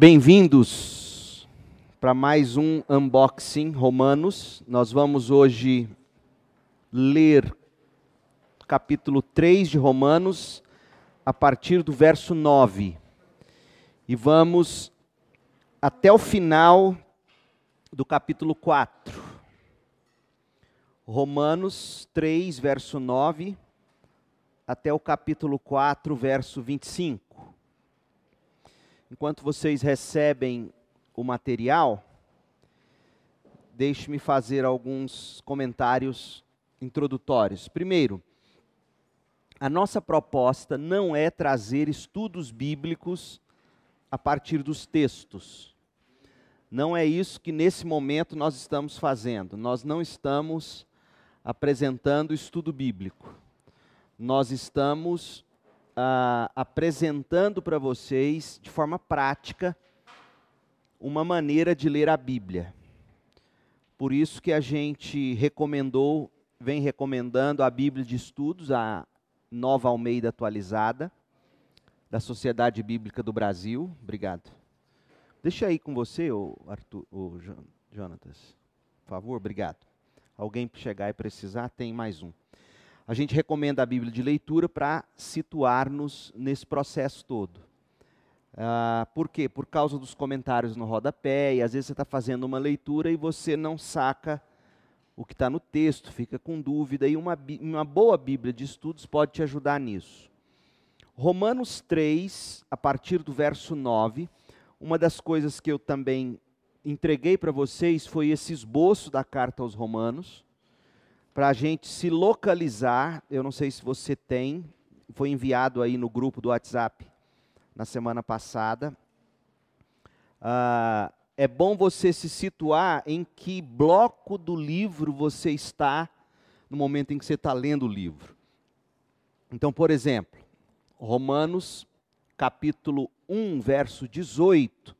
Bem-vindos para mais um unboxing Romanos. Nós vamos hoje ler capítulo 3 de Romanos a partir do verso 9. E vamos até o final do capítulo 4. Romanos 3, verso 9, até o capítulo 4, verso 25. Enquanto vocês recebem o material, deixe-me fazer alguns comentários introdutórios. Primeiro, a nossa proposta não é trazer estudos bíblicos a partir dos textos. Não é isso que nesse momento nós estamos fazendo. Nós não estamos apresentando estudo bíblico. Nós estamos ah, apresentando para vocês, de forma prática, uma maneira de ler a Bíblia. Por isso que a gente recomendou, vem recomendando a Bíblia de Estudos, a Nova Almeida Atualizada, da Sociedade Bíblica do Brasil. Obrigado. Deixa aí com você, o Arthur, o Jonatas. Por favor, obrigado. Alguém chegar e precisar, tem mais um. A gente recomenda a Bíblia de leitura para situar-nos nesse processo todo. Ah, por quê? Por causa dos comentários no rodapé, e às vezes você está fazendo uma leitura e você não saca o que está no texto, fica com dúvida, e uma, uma boa Bíblia de estudos pode te ajudar nisso. Romanos 3, a partir do verso 9, uma das coisas que eu também entreguei para vocês foi esse esboço da carta aos Romanos para a gente se localizar. Eu não sei se você tem, foi enviado aí no grupo do WhatsApp na semana passada. Ah, é bom você se situar em que bloco do livro você está no momento em que você está lendo o livro. Então, por exemplo, Romanos capítulo 1, verso 18,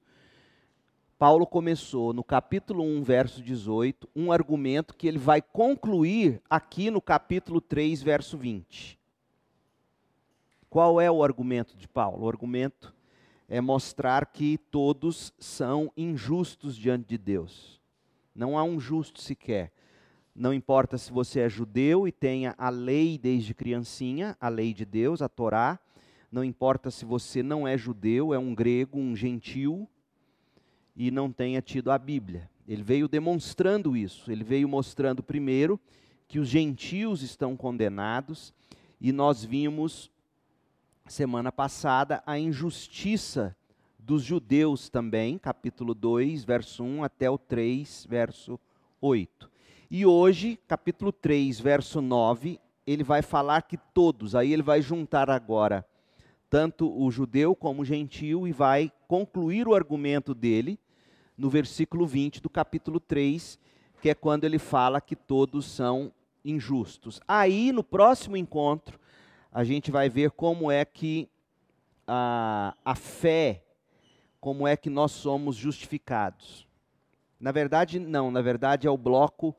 Paulo começou no capítulo 1, verso 18, um argumento que ele vai concluir aqui no capítulo 3, verso 20. Qual é o argumento de Paulo? O argumento é mostrar que todos são injustos diante de Deus. Não há um justo sequer. Não importa se você é judeu e tenha a lei desde criancinha, a lei de Deus, a Torá. Não importa se você não é judeu, é um grego, um gentil e não tenha tido a Bíblia. Ele veio demonstrando isso. Ele veio mostrando primeiro que os gentios estão condenados e nós vimos semana passada a injustiça dos judeus também, capítulo 2, verso 1 até o 3, verso 8. E hoje, capítulo 3, verso 9, ele vai falar que todos, aí ele vai juntar agora tanto o judeu como o gentio e vai concluir o argumento dele no versículo 20 do capítulo 3, que é quando ele fala que todos são injustos. Aí, no próximo encontro, a gente vai ver como é que a, a fé, como é que nós somos justificados. Na verdade, não, na verdade é o bloco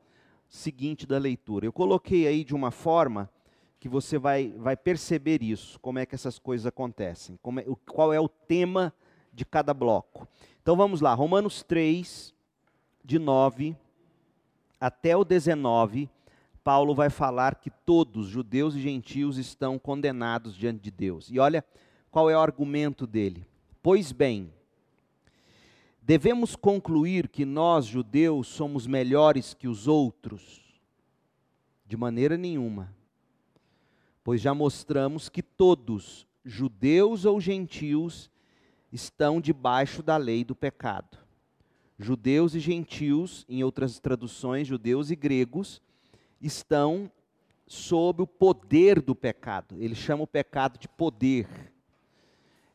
seguinte da leitura. Eu coloquei aí de uma forma que você vai, vai perceber isso, como é que essas coisas acontecem, é, qual é o tema de cada bloco. Então vamos lá, Romanos 3, de 9 até o 19, Paulo vai falar que todos, judeus e gentios, estão condenados diante de Deus. E olha qual é o argumento dele. Pois bem, devemos concluir que nós, judeus, somos melhores que os outros? De maneira nenhuma. Pois já mostramos que todos, judeus ou gentios, estão debaixo da lei do pecado. Judeus e gentios, em outras traduções, judeus e gregos, estão sob o poder do pecado. Ele chama o pecado de poder.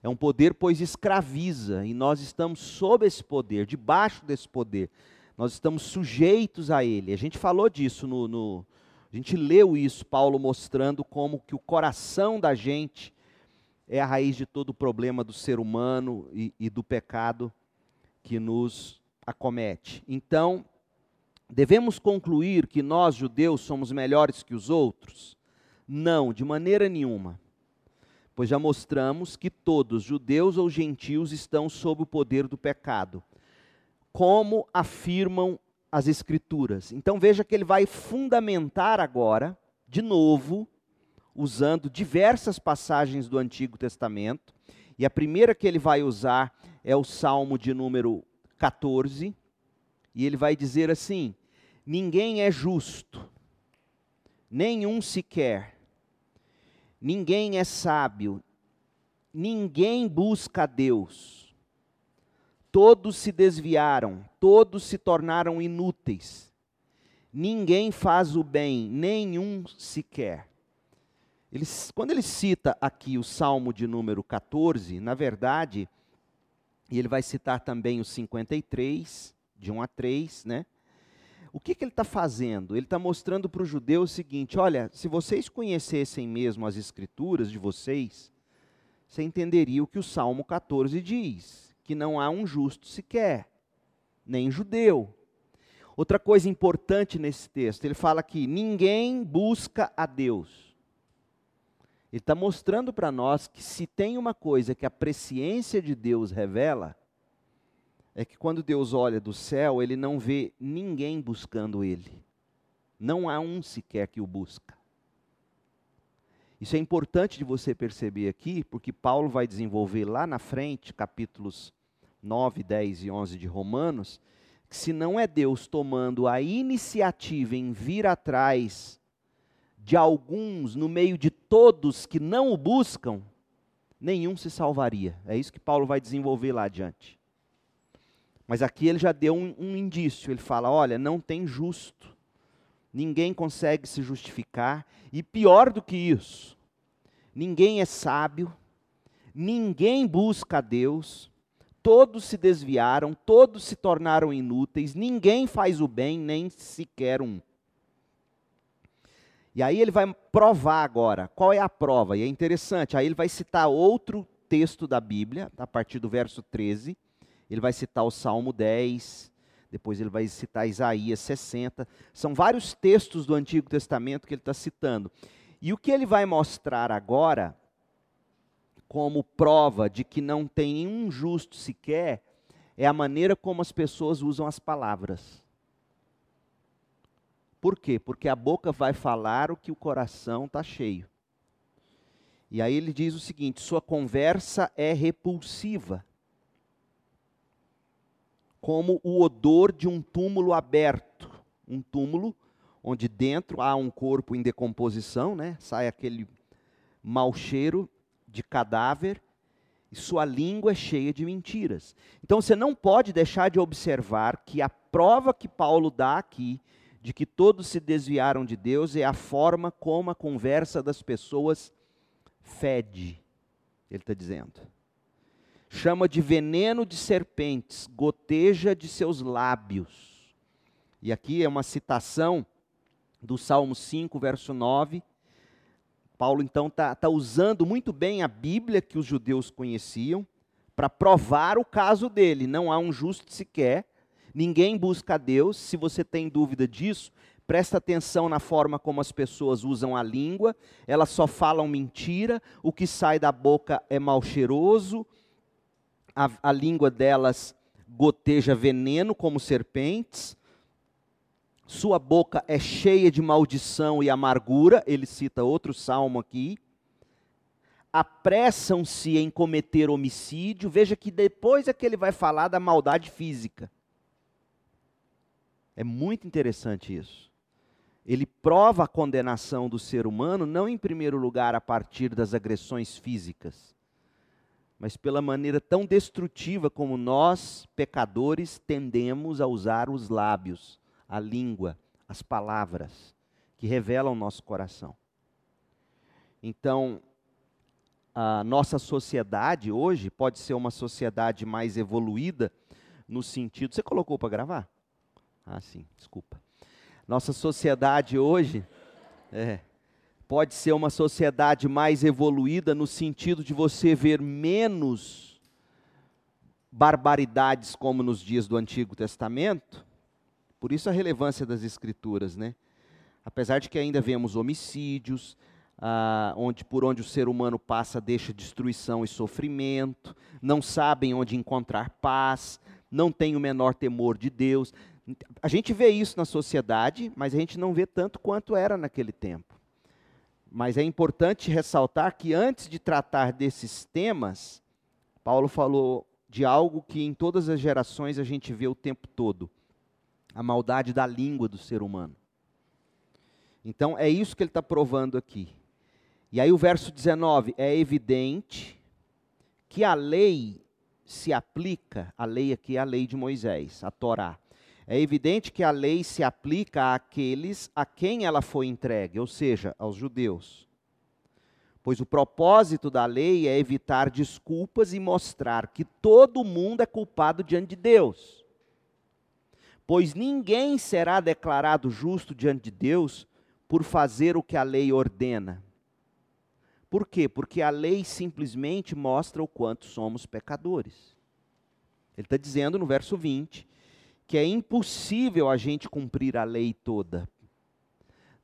É um poder, pois escraviza, e nós estamos sob esse poder, debaixo desse poder. Nós estamos sujeitos a ele. A gente falou disso no, no a gente leu isso, Paulo mostrando como que o coração da gente é a raiz de todo o problema do ser humano e, e do pecado que nos acomete. Então, devemos concluir que nós, judeus, somos melhores que os outros? Não, de maneira nenhuma. pois já mostramos que todos, judeus ou gentios, estão sob o poder do pecado, como afirmam as Escrituras. Então veja que ele vai fundamentar agora, de novo, usando diversas passagens do Antigo Testamento, e a primeira que ele vai usar é o Salmo de número 14, e ele vai dizer assim: Ninguém é justo, nenhum sequer ninguém é sábio, ninguém busca Deus. Todos se desviaram, todos se tornaram inúteis. Ninguém faz o bem, nenhum sequer. Ele, quando ele cita aqui o Salmo de número 14, na verdade, e ele vai citar também o 53, de 1 a 3, né? O que, que ele está fazendo? Ele está mostrando para o judeu o seguinte: olha, se vocês conhecessem mesmo as escrituras de vocês, você entenderia o que o Salmo 14 diz: que não há um justo sequer, nem judeu. Outra coisa importante nesse texto, ele fala que ninguém busca a Deus. Ele está mostrando para nós que se tem uma coisa que a presciência de Deus revela, é que quando Deus olha do céu, ele não vê ninguém buscando ele. Não há um sequer que o busca. Isso é importante de você perceber aqui, porque Paulo vai desenvolver lá na frente, capítulos 9, 10 e 11 de Romanos, que se não é Deus tomando a iniciativa em vir atrás de alguns no meio de todos que não o buscam, nenhum se salvaria. É isso que Paulo vai desenvolver lá adiante. Mas aqui ele já deu um, um indício. Ele fala: olha, não tem justo. Ninguém consegue se justificar. E pior do que isso, ninguém é sábio, ninguém busca a Deus, todos se desviaram, todos se tornaram inúteis, ninguém faz o bem, nem sequer um. E aí ele vai provar agora. Qual é a prova? E é interessante. Aí ele vai citar outro texto da Bíblia, a partir do verso 13 ele vai citar o Salmo 10, depois ele vai citar Isaías 60. São vários textos do Antigo Testamento que ele está citando. E o que ele vai mostrar agora, como prova de que não tem nenhum justo sequer, é a maneira como as pessoas usam as palavras. Por quê? Porque a boca vai falar o que o coração está cheio. E aí ele diz o seguinte: sua conversa é repulsiva como o odor de um túmulo aberto, um túmulo onde dentro há um corpo em decomposição, né? Sai aquele mau cheiro de cadáver e sua língua é cheia de mentiras. Então você não pode deixar de observar que a prova que Paulo dá aqui de que todos se desviaram de Deus é a forma como a conversa das pessoas fede. Ele está dizendo chama de veneno de serpentes, goteja de seus lábios. E aqui é uma citação do Salmo 5, verso 9. Paulo então está tá usando muito bem a Bíblia que os judeus conheciam para provar o caso dele. Não há um justo sequer, ninguém busca a Deus. Se você tem dúvida disso, presta atenção na forma como as pessoas usam a língua, elas só falam mentira, o que sai da boca é mal cheiroso, a, a língua delas goteja veneno como serpentes, sua boca é cheia de maldição e amargura, ele cita outro salmo aqui. Apressam-se em cometer homicídio, veja que depois é que ele vai falar da maldade física. É muito interessante isso. Ele prova a condenação do ser humano, não em primeiro lugar a partir das agressões físicas, mas pela maneira tão destrutiva como nós, pecadores, tendemos a usar os lábios, a língua, as palavras, que revelam o nosso coração. Então, a nossa sociedade hoje pode ser uma sociedade mais evoluída no sentido. Você colocou para gravar? Ah, sim, desculpa. Nossa sociedade hoje. É, pode ser uma sociedade mais evoluída no sentido de você ver menos barbaridades como nos dias do Antigo Testamento. Por isso a relevância das escrituras, né? Apesar de que ainda vemos homicídios, ah, onde por onde o ser humano passa deixa destruição e sofrimento, não sabem onde encontrar paz, não têm o menor temor de Deus. A gente vê isso na sociedade, mas a gente não vê tanto quanto era naquele tempo. Mas é importante ressaltar que antes de tratar desses temas, Paulo falou de algo que em todas as gerações a gente vê o tempo todo: a maldade da língua do ser humano. Então é isso que ele está provando aqui. E aí o verso 19: é evidente que a lei se aplica, a lei aqui é a lei de Moisés, a Torá. É evidente que a lei se aplica àqueles a quem ela foi entregue, ou seja, aos judeus. Pois o propósito da lei é evitar desculpas e mostrar que todo mundo é culpado diante de Deus. Pois ninguém será declarado justo diante de Deus por fazer o que a lei ordena. Por quê? Porque a lei simplesmente mostra o quanto somos pecadores. Ele está dizendo no verso 20 que é impossível a gente cumprir a lei toda.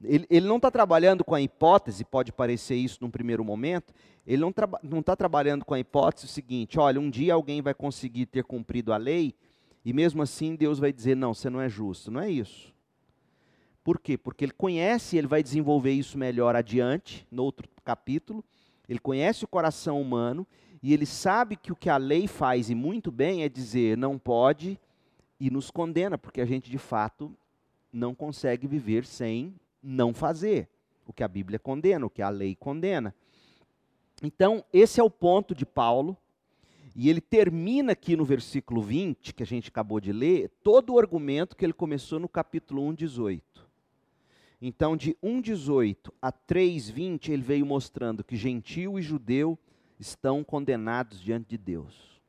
Ele, ele não está trabalhando com a hipótese, pode parecer isso num primeiro momento, ele não está trabalhando com a hipótese seguinte: olha, um dia alguém vai conseguir ter cumprido a lei e mesmo assim Deus vai dizer: não, você não é justo. Não é isso. Por quê? Porque ele conhece, ele vai desenvolver isso melhor adiante, no outro capítulo. Ele conhece o coração humano e ele sabe que o que a lei faz, e muito bem, é dizer não pode e nos condena, porque a gente de fato não consegue viver sem não fazer o que a Bíblia condena, o que a lei condena. Então, esse é o ponto de Paulo, e ele termina aqui no versículo 20, que a gente acabou de ler, todo o argumento que ele começou no capítulo 1, 18. Então, de 1,18 a 3,20, ele veio mostrando que gentil e judeu estão condenados diante de Deus.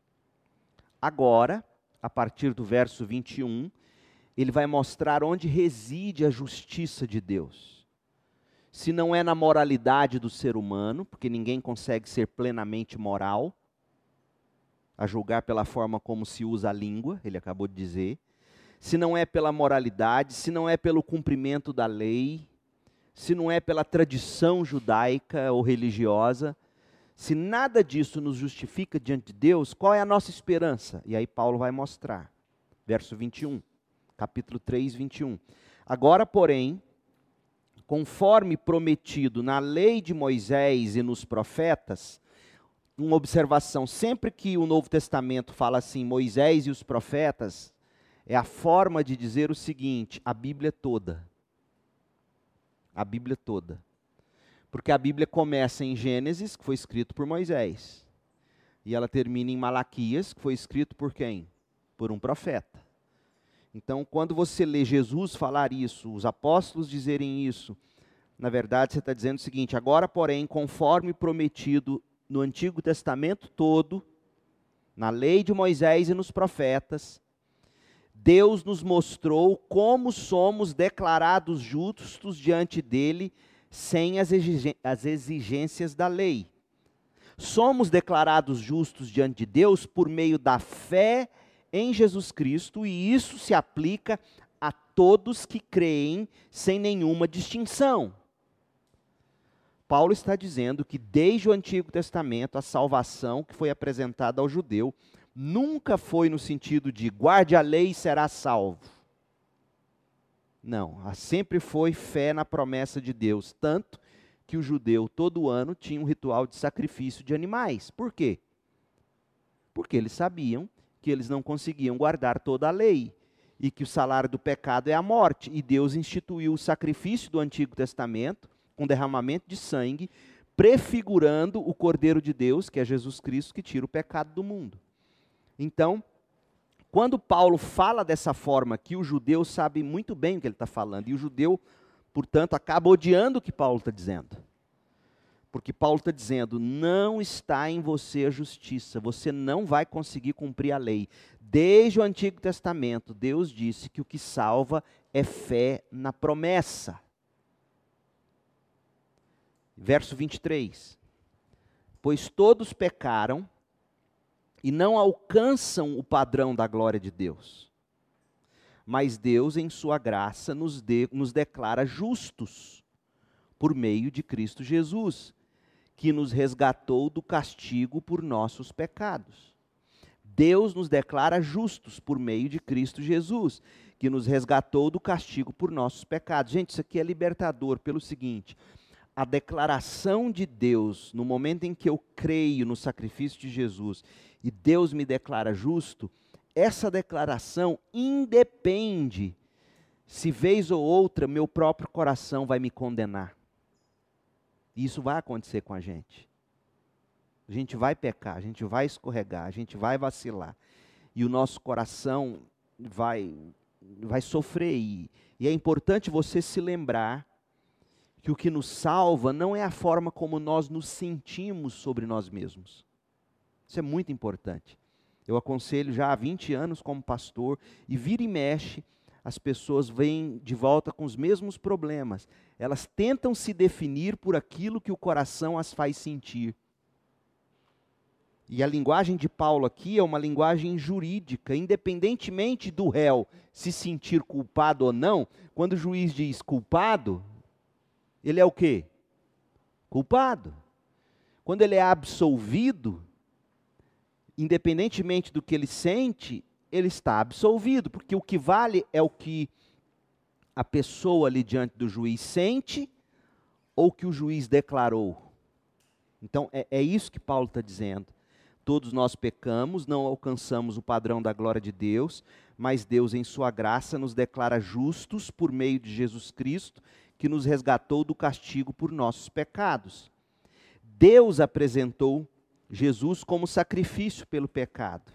Agora, a partir do verso 21, ele vai mostrar onde reside a justiça de Deus. Se não é na moralidade do ser humano, porque ninguém consegue ser plenamente moral, a julgar pela forma como se usa a língua, ele acabou de dizer se não é pela moralidade, se não é pelo cumprimento da lei, se não é pela tradição judaica ou religiosa, se nada disso nos justifica diante de Deus, qual é a nossa esperança? E aí Paulo vai mostrar. Verso 21, capítulo 3, 21. Agora, porém, conforme prometido na lei de Moisés e nos profetas, uma observação, sempre que o Novo Testamento fala assim, Moisés e os profetas, é a forma de dizer o seguinte: a Bíblia toda. A Bíblia toda. Porque a Bíblia começa em Gênesis, que foi escrito por Moisés. E ela termina em Malaquias, que foi escrito por quem? Por um profeta. Então, quando você lê Jesus falar isso, os apóstolos dizerem isso, na verdade você está dizendo o seguinte: agora, porém, conforme prometido no Antigo Testamento todo, na lei de Moisés e nos profetas, Deus nos mostrou como somos declarados justos diante dele sem as exigências da lei. Somos declarados justos diante de Deus por meio da fé em Jesus Cristo, e isso se aplica a todos que creem sem nenhuma distinção. Paulo está dizendo que desde o Antigo Testamento a salvação que foi apresentada ao judeu nunca foi no sentido de guarde a lei e será salvo. Não, sempre foi fé na promessa de Deus, tanto que o judeu todo ano tinha um ritual de sacrifício de animais. Por quê? Porque eles sabiam que eles não conseguiam guardar toda a lei e que o salário do pecado é a morte, e Deus instituiu o sacrifício do Antigo Testamento com derramamento de sangue, prefigurando o Cordeiro de Deus, que é Jesus Cristo que tira o pecado do mundo. Então, quando Paulo fala dessa forma que o judeu sabe muito bem o que ele está falando, e o judeu, portanto, acaba odiando o que Paulo está dizendo. Porque Paulo está dizendo: não está em você a justiça, você não vai conseguir cumprir a lei. Desde o Antigo Testamento, Deus disse que o que salva é fé na promessa. Verso 23: Pois todos pecaram e não alcançam o padrão da glória de Deus. Mas Deus, em Sua graça, nos, de, nos declara justos por meio de Cristo Jesus, que nos resgatou do castigo por nossos pecados. Deus nos declara justos por meio de Cristo Jesus, que nos resgatou do castigo por nossos pecados. Gente, isso aqui é libertador pelo seguinte: a declaração de Deus, no momento em que eu creio no sacrifício de Jesus e Deus me declara justo, essa declaração independe se vez ou outra meu próprio coração vai me condenar. Isso vai acontecer com a gente. A gente vai pecar, a gente vai escorregar, a gente vai vacilar. E o nosso coração vai, vai sofrer. E, e é importante você se lembrar que o que nos salva não é a forma como nós nos sentimos sobre nós mesmos. Isso é muito importante. Eu aconselho já há 20 anos como pastor, e vira e mexe, as pessoas vêm de volta com os mesmos problemas. Elas tentam se definir por aquilo que o coração as faz sentir. E a linguagem de Paulo aqui é uma linguagem jurídica, independentemente do réu se sentir culpado ou não, quando o juiz diz culpado, ele é o quê? Culpado. Quando ele é absolvido, independentemente do que ele sente, ele está absolvido, porque o que vale é o que a pessoa ali diante do juiz sente ou que o juiz declarou. Então é, é isso que Paulo está dizendo. Todos nós pecamos, não alcançamos o padrão da glória de Deus, mas Deus, em Sua graça, nos declara justos por meio de Jesus Cristo que nos resgatou do castigo por nossos pecados. Deus apresentou Jesus como sacrifício pelo pecado,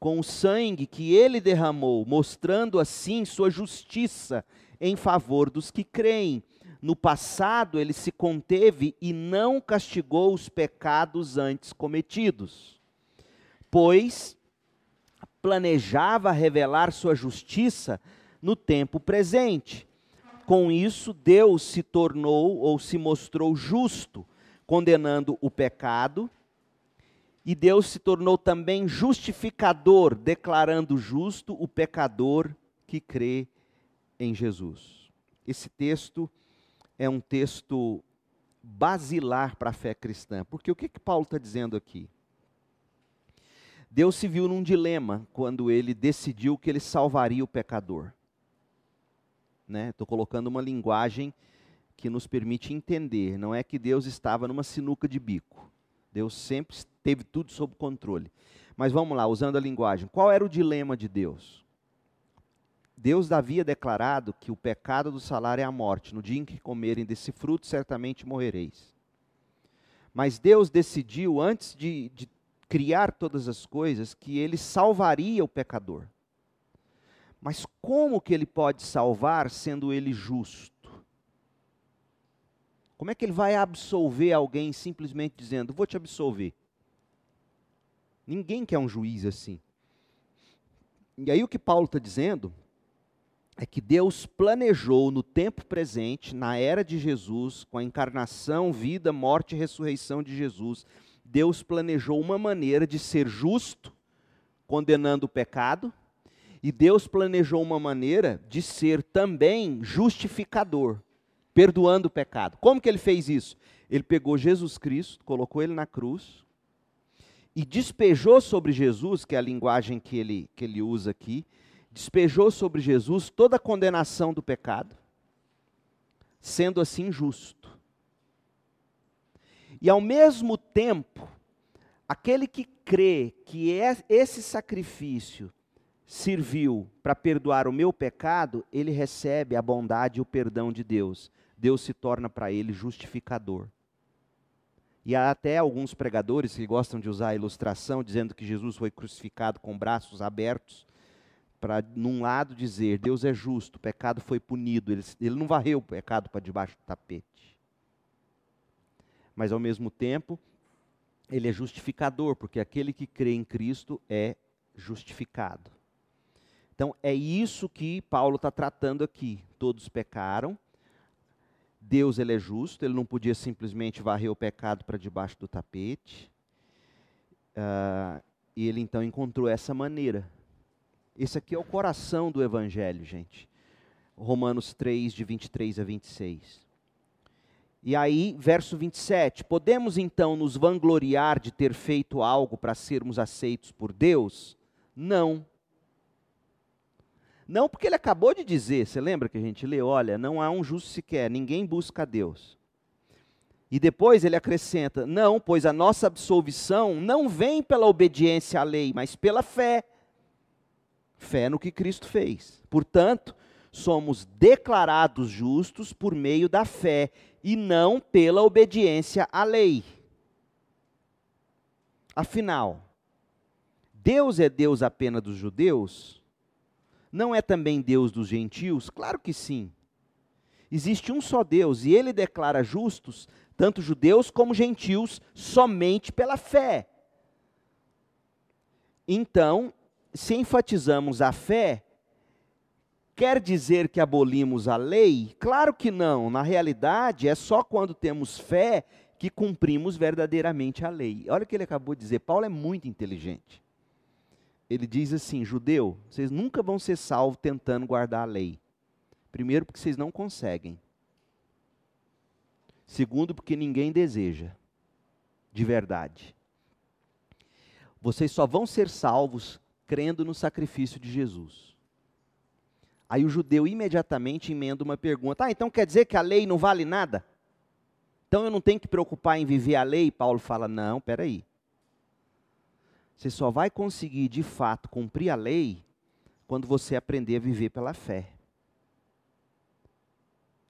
com o sangue que ele derramou, mostrando assim sua justiça em favor dos que creem. No passado, ele se conteve e não castigou os pecados antes cometidos, pois planejava revelar sua justiça no tempo presente. Com isso, Deus se tornou ou se mostrou justo, condenando o pecado, e Deus se tornou também justificador, declarando justo o pecador que crê em Jesus. Esse texto é um texto basilar para a fé cristã, porque o que, que Paulo está dizendo aqui? Deus se viu num dilema quando ele decidiu que ele salvaria o pecador. Estou né? colocando uma linguagem que nos permite entender. Não é que Deus estava numa sinuca de bico. Deus sempre teve tudo sob controle. Mas vamos lá, usando a linguagem. Qual era o dilema de Deus? Deus havia declarado que o pecado do salário é a morte. No dia em que comerem desse fruto, certamente morrereis. Mas Deus decidiu, antes de, de criar todas as coisas, que ele salvaria o pecador. Mas como que ele pode salvar sendo ele justo? Como é que ele vai absolver alguém simplesmente dizendo, vou te absolver? Ninguém quer um juiz assim. E aí o que Paulo está dizendo é que Deus planejou no tempo presente, na era de Jesus, com a encarnação, vida, morte e ressurreição de Jesus, Deus planejou uma maneira de ser justo, condenando o pecado, e Deus planejou uma maneira de ser também justificador, perdoando o pecado. Como que ele fez isso? Ele pegou Jesus Cristo, colocou ele na cruz e despejou sobre Jesus, que é a linguagem que ele, que ele usa aqui, despejou sobre Jesus toda a condenação do pecado, sendo assim justo. E ao mesmo tempo, aquele que crê que é esse sacrifício serviu para perdoar o meu pecado, ele recebe a bondade e o perdão de Deus. Deus se torna para ele justificador. E há até alguns pregadores que gostam de usar a ilustração, dizendo que Jesus foi crucificado com braços abertos, para, num lado, dizer: Deus é justo, o pecado foi punido, ele, ele não varreu o pecado para debaixo do tapete. Mas, ao mesmo tempo, ele é justificador, porque aquele que crê em Cristo é justificado. Então é isso que Paulo está tratando aqui. Todos pecaram. Deus ele é justo, ele não podia simplesmente varrer o pecado para debaixo do tapete. Uh, e ele então encontrou essa maneira. Esse aqui é o coração do Evangelho, gente. Romanos 3, de 23 a 26. E aí, verso 27, podemos então nos vangloriar de ter feito algo para sermos aceitos por Deus? Não. Não, porque ele acabou de dizer, você lembra que a gente lê? Olha, não há um justo sequer, ninguém busca a Deus. E depois ele acrescenta: não, pois a nossa absolvição não vem pela obediência à lei, mas pela fé. Fé no que Cristo fez. Portanto, somos declarados justos por meio da fé e não pela obediência à lei. Afinal, Deus é Deus apenas dos judeus? Não é também Deus dos gentios? Claro que sim. Existe um só Deus e ele declara justos tanto judeus como gentios somente pela fé. Então, se enfatizamos a fé, Quer dizer que abolimos a lei? Claro que não. Na realidade, é só quando temos fé que cumprimos verdadeiramente a lei. Olha o que ele acabou de dizer. Paulo é muito inteligente. Ele diz assim: judeu, vocês nunca vão ser salvos tentando guardar a lei. Primeiro, porque vocês não conseguem. Segundo, porque ninguém deseja, de verdade. Vocês só vão ser salvos crendo no sacrifício de Jesus. Aí o judeu imediatamente emenda uma pergunta: Ah, então quer dizer que a lei não vale nada? Então eu não tenho que preocupar em viver a lei? Paulo fala: Não, peraí. Você só vai conseguir de fato cumprir a lei quando você aprender a viver pela fé.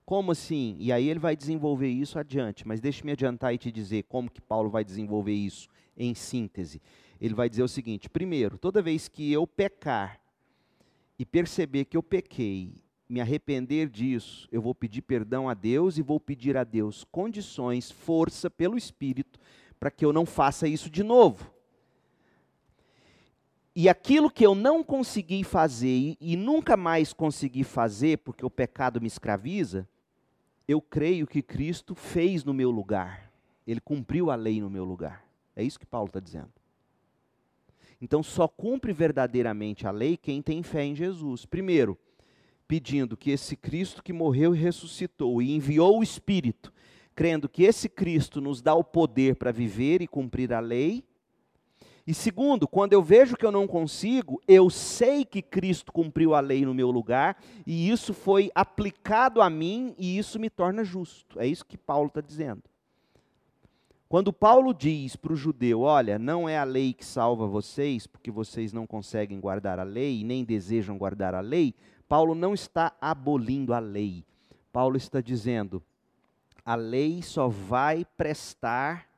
Como assim? E aí ele vai desenvolver isso adiante, mas deixe-me adiantar e te dizer como que Paulo vai desenvolver isso em síntese. Ele vai dizer o seguinte: primeiro, toda vez que eu pecar e perceber que eu pequei, me arrepender disso, eu vou pedir perdão a Deus e vou pedir a Deus condições, força pelo Espírito, para que eu não faça isso de novo. E aquilo que eu não consegui fazer e, nunca mais consegui fazer, porque o pecado me escraviza, eu creio que Cristo fez no meu lugar. Ele cumpriu a lei no meu lugar. É isso que Paulo está dizendo. Então só cumpre verdadeiramente a lei quem tem fé em Jesus. Primeiro, pedindo que esse Cristo que morreu e ressuscitou e enviou o Espírito, crendo que esse Cristo nos dá o poder para viver e cumprir a lei. E segundo, quando eu vejo que eu não consigo, eu sei que Cristo cumpriu a lei no meu lugar, e isso foi aplicado a mim, e isso me torna justo. É isso que Paulo está dizendo. Quando Paulo diz para o judeu: Olha, não é a lei que salva vocês, porque vocês não conseguem guardar a lei nem desejam guardar a lei, Paulo não está abolindo a lei. Paulo está dizendo: a lei só vai prestar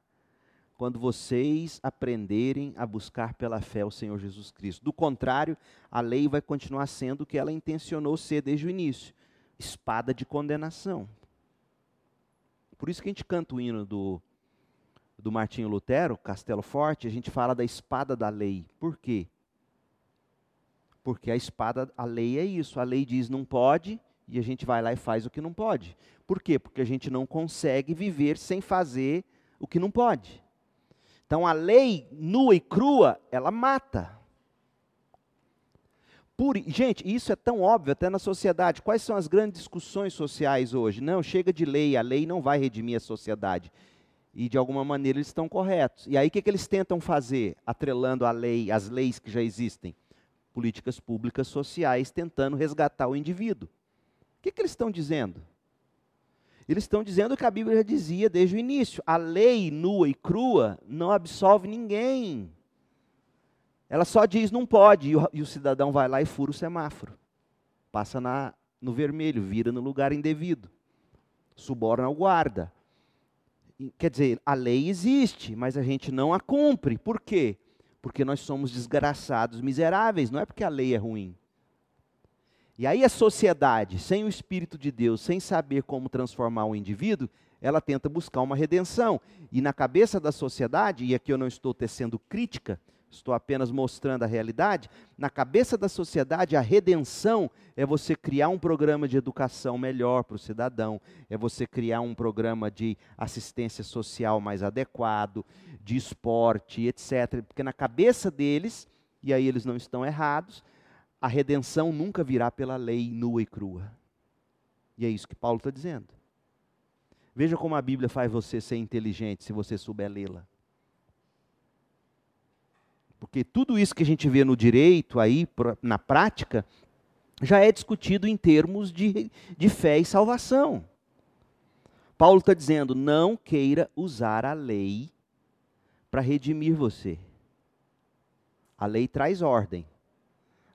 quando vocês aprenderem a buscar pela fé o Senhor Jesus Cristo. Do contrário, a lei vai continuar sendo o que ela intencionou ser desde o início espada de condenação. Por isso que a gente canta o hino do do Martinho Lutero, Castelo Forte, a gente fala da espada da lei. Por quê? Porque a espada, a lei é isso. A lei diz não pode e a gente vai lá e faz o que não pode. Por quê? Porque a gente não consegue viver sem fazer o que não pode. Então a lei nua e crua, ela mata. Por, gente, isso é tão óbvio até na sociedade. Quais são as grandes discussões sociais hoje? Não, chega de lei, a lei não vai redimir a sociedade e de alguma maneira eles estão corretos. E aí o que, que eles tentam fazer, atrelando a lei, as leis que já existem? Políticas públicas sociais tentando resgatar o indivíduo. O que, que eles estão dizendo? Eles estão dizendo o que a Bíblia já dizia desde o início: a lei nua e crua não absolve ninguém. Ela só diz não pode, e o, e o cidadão vai lá e fura o semáforo. Passa na, no vermelho, vira no lugar indevido. Suborna o guarda Quer dizer, a lei existe, mas a gente não a cumpre. Por quê? Porque nós somos desgraçados, miseráveis, não é porque a lei é ruim. E aí a sociedade, sem o Espírito de Deus, sem saber como transformar o indivíduo, ela tenta buscar uma redenção. E na cabeça da sociedade, e aqui eu não estou tecendo crítica, estou apenas mostrando a realidade. Na cabeça da sociedade, a redenção é você criar um programa de educação melhor para o cidadão, é você criar um programa de assistência social mais adequado, de esporte, etc. Porque na cabeça deles, e aí eles não estão errados, a redenção nunca virá pela lei nua e crua. E é isso que Paulo está dizendo. Veja como a Bíblia faz você ser inteligente se você souber lê-la. Porque tudo isso que a gente vê no direito aí, na prática, já é discutido em termos de, de fé e salvação. Paulo está dizendo: não queira usar a lei para redimir você. A lei traz ordem.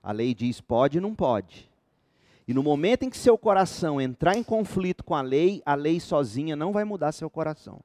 A lei diz pode e não pode. E no momento em que seu coração entrar em conflito com a lei, a lei sozinha não vai mudar seu coração.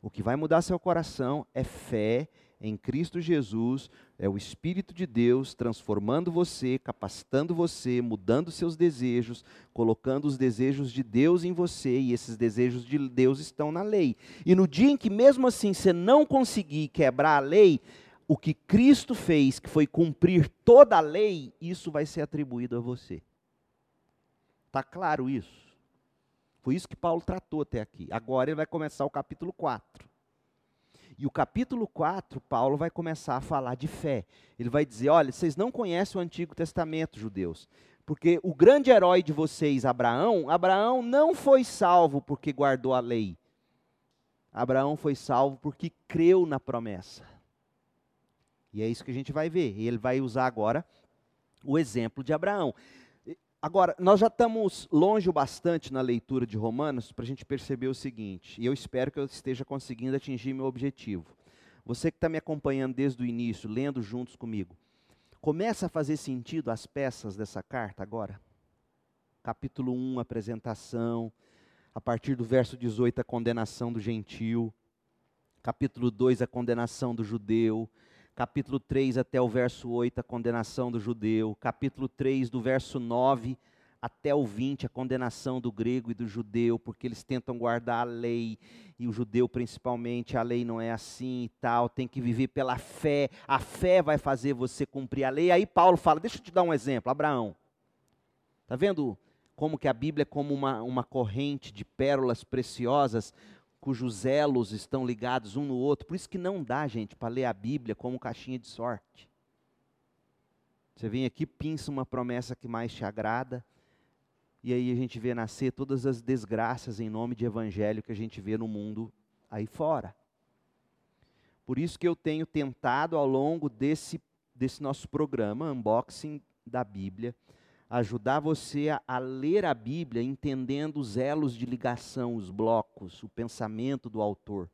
O que vai mudar seu coração é fé em Cristo Jesus, é o Espírito de Deus transformando você, capacitando você, mudando seus desejos, colocando os desejos de Deus em você, e esses desejos de Deus estão na lei. E no dia em que, mesmo assim, você não conseguir quebrar a lei, o que Cristo fez, que foi cumprir toda a lei, isso vai ser atribuído a você. Está claro isso? Foi isso que Paulo tratou até aqui. Agora ele vai começar o capítulo 4. E o capítulo 4, Paulo vai começar a falar de fé. Ele vai dizer: olha, vocês não conhecem o Antigo Testamento, judeus. Porque o grande herói de vocês, Abraão, Abraão não foi salvo porque guardou a lei. Abraão foi salvo porque creu na promessa. E é isso que a gente vai ver. E ele vai usar agora o exemplo de Abraão. Agora, nós já estamos longe o bastante na leitura de Romanos para a gente perceber o seguinte, e eu espero que eu esteja conseguindo atingir meu objetivo. Você que está me acompanhando desde o início, lendo juntos comigo, começa a fazer sentido as peças dessa carta agora? Capítulo 1, apresentação, a partir do verso 18, a condenação do gentil, capítulo 2, a condenação do judeu, capítulo 3 até o verso 8, a condenação do judeu, capítulo 3, do verso 9 até o 20, a condenação do grego e do judeu, porque eles tentam guardar a lei, e o judeu principalmente, a lei não é assim e tal, tem que viver pela fé, a fé vai fazer você cumprir a lei. Aí Paulo fala, deixa eu te dar um exemplo, Abraão. Está vendo como que a Bíblia é como uma, uma corrente de pérolas preciosas, cujos elos estão ligados um no outro. Por isso que não dá, gente, para ler a Bíblia como caixinha de sorte. Você vem aqui, pinça uma promessa que mais te agrada, e aí a gente vê nascer todas as desgraças em nome de evangelho que a gente vê no mundo aí fora. Por isso que eu tenho tentado ao longo desse, desse nosso programa, unboxing da Bíblia, ajudar você a, a, ler a Bíblia entendendo os elos de ligação, os blocos, o pensamento do autor.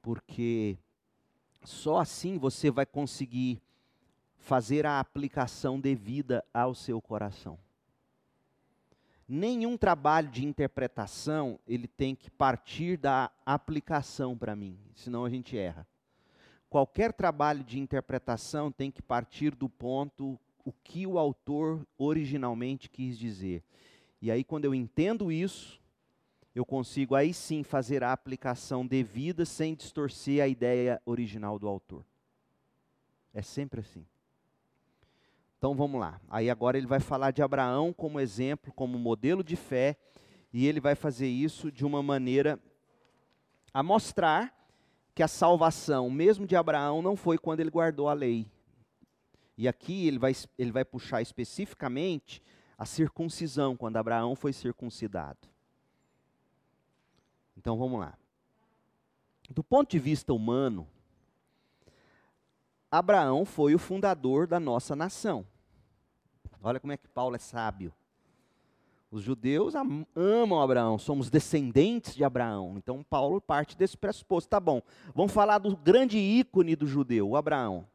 Porque só assim você vai conseguir fazer a aplicação devida ao seu coração. Nenhum trabalho de interpretação ele tem que partir da aplicação para mim, senão a gente erra. Qualquer trabalho de interpretação tem que partir do ponto o que o autor originalmente quis dizer. E aí, quando eu entendo isso, eu consigo aí sim fazer a aplicação devida sem distorcer a ideia original do autor. É sempre assim. Então vamos lá. Aí agora ele vai falar de Abraão como exemplo, como modelo de fé, e ele vai fazer isso de uma maneira a mostrar que a salvação, mesmo de Abraão, não foi quando ele guardou a lei, e aqui ele vai, ele vai puxar especificamente a circuncisão, quando Abraão foi circuncidado. Então vamos lá. Do ponto de vista humano, Abraão foi o fundador da nossa nação. Olha como é que Paulo é sábio. Os judeus amam Abraão, somos descendentes de Abraão. Então Paulo parte desse pressuposto. Tá bom, vamos falar do grande ícone do judeu, o Abraão.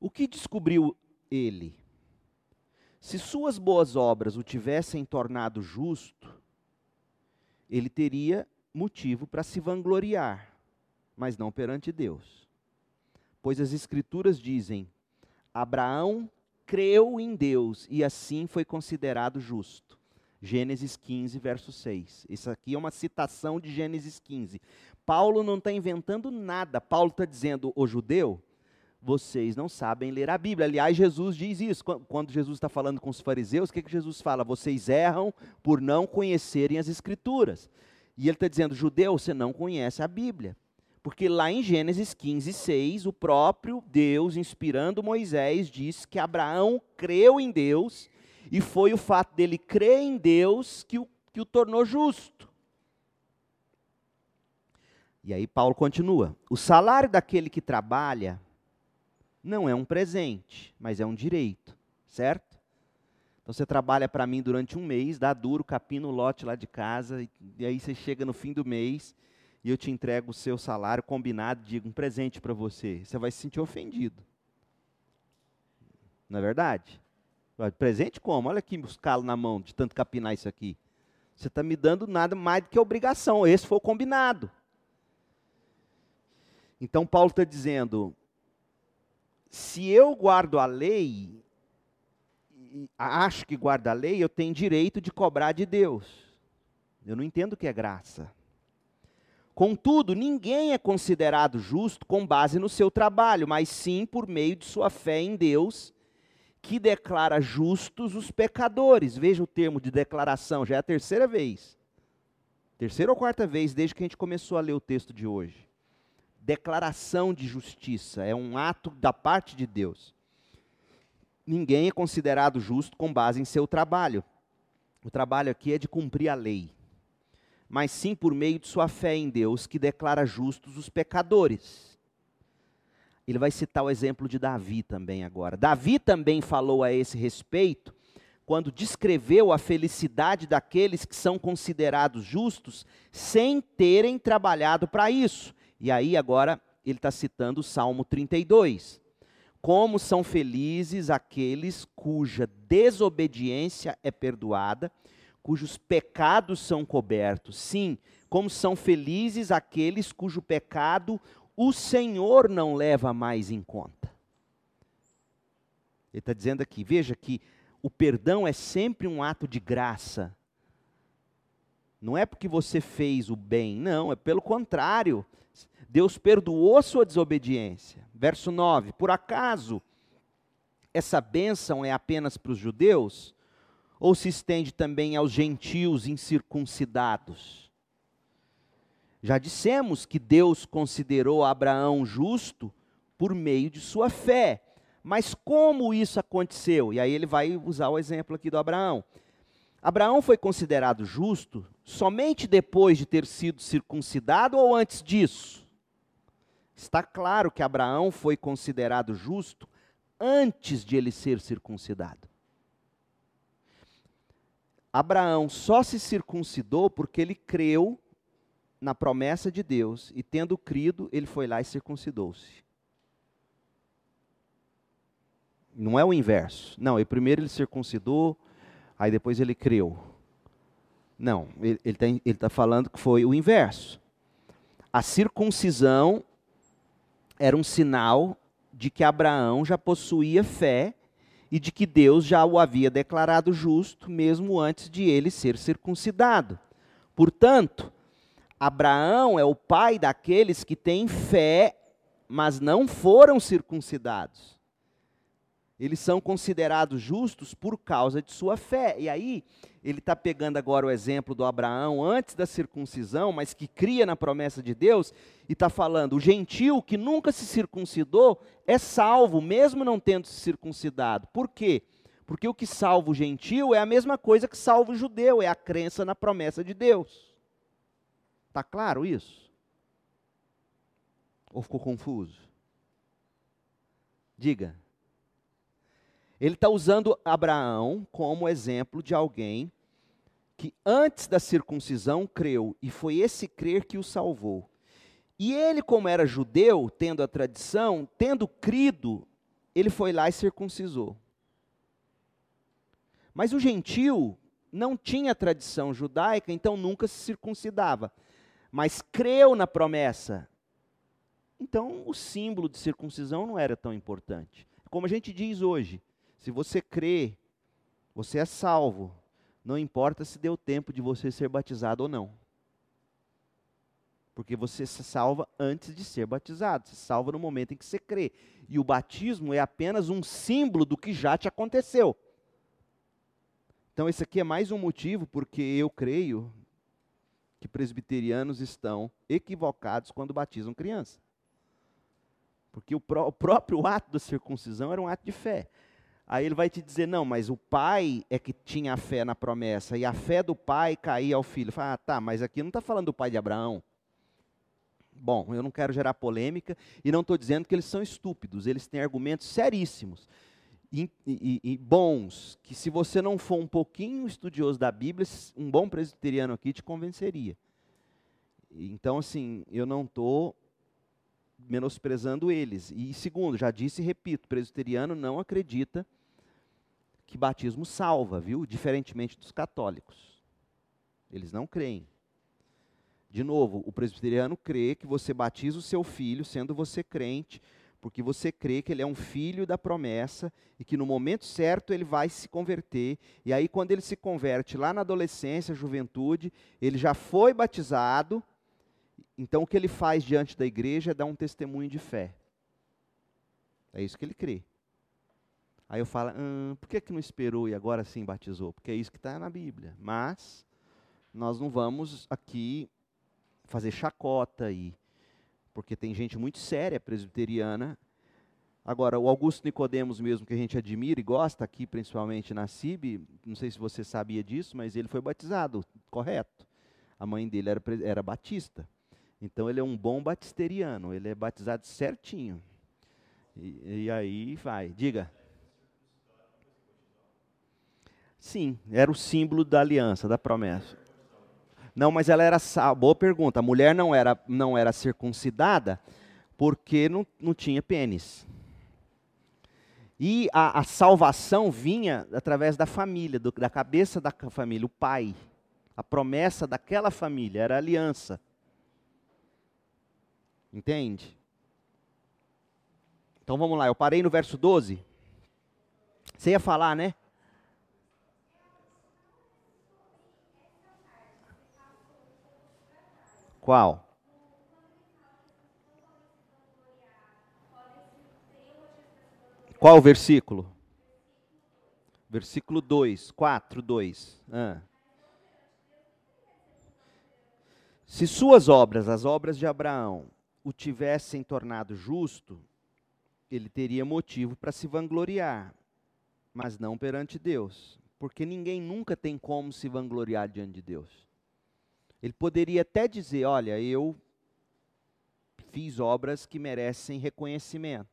O que descobriu ele? Se suas boas obras o tivessem tornado justo, ele teria motivo para se vangloriar, mas não perante Deus. Pois as Escrituras dizem: Abraão creu em Deus e assim foi considerado justo. Gênesis 15, verso 6. Isso aqui é uma citação de Gênesis 15. Paulo não está inventando nada. Paulo está dizendo: o judeu, vocês não sabem ler a Bíblia. Aliás, Jesus diz isso. Quando Jesus está falando com os fariseus, o que, que Jesus fala? Vocês erram por não conhecerem as Escrituras. E ele está dizendo, judeu, você não conhece a Bíblia. Porque lá em Gênesis 15, 6, o próprio Deus, inspirando Moisés, diz que Abraão creu em Deus, e foi o fato dele crer em Deus que o que o tornou justo. E aí Paulo continua: o salário daquele que trabalha não é um presente, mas é um direito, certo? Então você trabalha para mim durante um mês, dá duro, capina o lote lá de casa, e aí você chega no fim do mês e eu te entrego o seu salário combinado, digo um presente para você. Você vai se sentir ofendido. Não é verdade? Presente como? Olha aqui os calos na mão de tanto capinar isso aqui. Você está me dando nada mais do que obrigação. Esse foi o combinado. Então Paulo está dizendo: se eu guardo a lei, acho que guardo a lei, eu tenho direito de cobrar de Deus. Eu não entendo o que é graça. Contudo, ninguém é considerado justo com base no seu trabalho, mas sim por meio de sua fé em Deus, que declara justos os pecadores. Veja o termo de declaração, já é a terceira vez. Terceira ou quarta vez desde que a gente começou a ler o texto de hoje. Declaração de justiça, é um ato da parte de Deus. Ninguém é considerado justo com base em seu trabalho. O trabalho aqui é de cumprir a lei, mas sim por meio de sua fé em Deus, que declara justos os pecadores. Ele vai citar o exemplo de Davi também agora. Davi também falou a esse respeito quando descreveu a felicidade daqueles que são considerados justos sem terem trabalhado para isso. E aí agora ele está citando o Salmo 32. Como são felizes aqueles cuja desobediência é perdoada, cujos pecados são cobertos. Sim, como são felizes aqueles cujo pecado o Senhor não leva mais em conta. Ele está dizendo aqui, veja que o perdão é sempre um ato de graça. Não é porque você fez o bem, não, é pelo contrário. Deus perdoou sua desobediência. Verso 9: Por acaso essa bênção é apenas para os judeus? Ou se estende também aos gentios incircuncidados? Já dissemos que Deus considerou Abraão justo por meio de sua fé. Mas como isso aconteceu? E aí ele vai usar o exemplo aqui do Abraão. Abraão foi considerado justo somente depois de ter sido circuncidado ou antes disso? Está claro que Abraão foi considerado justo antes de ele ser circuncidado. Abraão só se circuncidou porque ele creu na promessa de Deus e tendo crido, ele foi lá e circuncidou-se. Não é o inverso. Não, primeiro ele circuncidou, aí depois ele creu. Não, ele está tá falando que foi o inverso. A circuncisão era um sinal de que Abraão já possuía fé e de que Deus já o havia declarado justo, mesmo antes de ele ser circuncidado. Portanto, Abraão é o pai daqueles que têm fé, mas não foram circuncidados. Eles são considerados justos por causa de sua fé. E aí, ele está pegando agora o exemplo do Abraão antes da circuncisão, mas que cria na promessa de Deus, e está falando: o gentil que nunca se circuncidou é salvo, mesmo não tendo se circuncidado. Por quê? Porque o que salva o gentil é a mesma coisa que salva o judeu, é a crença na promessa de Deus. Está claro isso? Ou ficou confuso? Diga. Ele está usando Abraão como exemplo de alguém que antes da circuncisão creu, e foi esse crer que o salvou. E ele, como era judeu, tendo a tradição, tendo crido, ele foi lá e circuncisou. Mas o gentil não tinha tradição judaica, então nunca se circuncidava mas creu na promessa. Então, o símbolo de circuncisão não era tão importante. Como a gente diz hoje, se você crê, você é salvo. Não importa se deu tempo de você ser batizado ou não. Porque você se salva antes de ser batizado, se salva no momento em que você crê. E o batismo é apenas um símbolo do que já te aconteceu. Então, esse aqui é mais um motivo porque eu creio que presbiterianos estão equivocados quando batizam criança. Porque o, pró o próprio ato da circuncisão era um ato de fé. Aí ele vai te dizer: não, mas o pai é que tinha a fé na promessa, e a fé do pai caía ao filho. Fala, ah, tá, mas aqui não está falando do pai de Abraão. Bom, eu não quero gerar polêmica e não estou dizendo que eles são estúpidos, eles têm argumentos seríssimos e, e, e, bons, que se você não for um pouquinho estudioso da Bíblia, um bom presbiteriano aqui te convenceria. Então, assim, eu não estou menosprezando eles. E segundo, já disse e repito, presbiteriano não acredita que batismo salva, viu? Diferentemente dos católicos. Eles não creem. De novo, o presbiteriano crê que você batiza o seu filho, sendo você crente, porque você crê que ele é um filho da promessa e que no momento certo ele vai se converter. E aí, quando ele se converte lá na adolescência, juventude, ele já foi batizado. Então, o que ele faz diante da igreja é dar um testemunho de fé. É isso que ele crê. Aí eu falo, hum, por que, que não esperou e agora sim batizou? Porque é isso que está na Bíblia. Mas nós não vamos aqui fazer chacota aí, porque tem gente muito séria presbiteriana. Agora, o Augusto Nicodemos mesmo, que a gente admira e gosta aqui, principalmente na CIB, não sei se você sabia disso, mas ele foi batizado, correto. A mãe dele era, era batista. Então ele é um bom batisteriano, ele é batizado certinho. E, e aí vai, diga. Sim, era o símbolo da aliança, da promessa. Não, mas ela era boa pergunta. A mulher não era não era circuncidada porque não, não tinha pênis. E a, a salvação vinha através da família, do, da cabeça da família, o pai. A promessa daquela família era aliança. Entende? Então vamos lá, eu parei no verso 12. Você ia falar, né? Qual? Qual o versículo? Versículo 2, 4, 2. Ah. Se suas obras, as obras de Abraão, o tivessem tornado justo, ele teria motivo para se vangloriar, mas não perante Deus, porque ninguém nunca tem como se vangloriar diante de Deus. Ele poderia até dizer: Olha, eu fiz obras que merecem reconhecimento.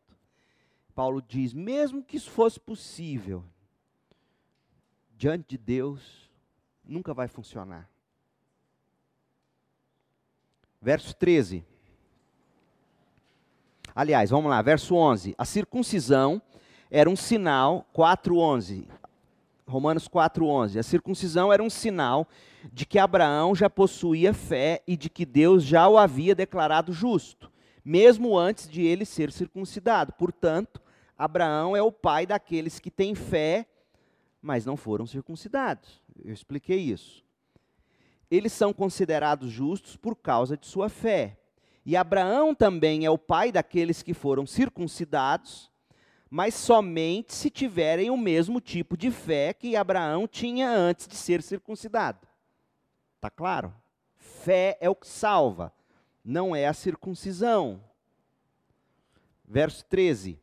Paulo diz: mesmo que isso fosse possível, diante de Deus, nunca vai funcionar. Verso 13. Aliás, vamos lá, verso 11. A circuncisão era um sinal, 4:11. Romanos 4:11. A circuncisão era um sinal de que Abraão já possuía fé e de que Deus já o havia declarado justo, mesmo antes de ele ser circuncidado. Portanto, Abraão é o pai daqueles que têm fé, mas não foram circuncidados. Eu expliquei isso. Eles são considerados justos por causa de sua fé. E Abraão também é o pai daqueles que foram circuncidados, mas somente se tiverem o mesmo tipo de fé que Abraão tinha antes de ser circuncidado. Está claro? Fé é o que salva, não é a circuncisão. Verso 13.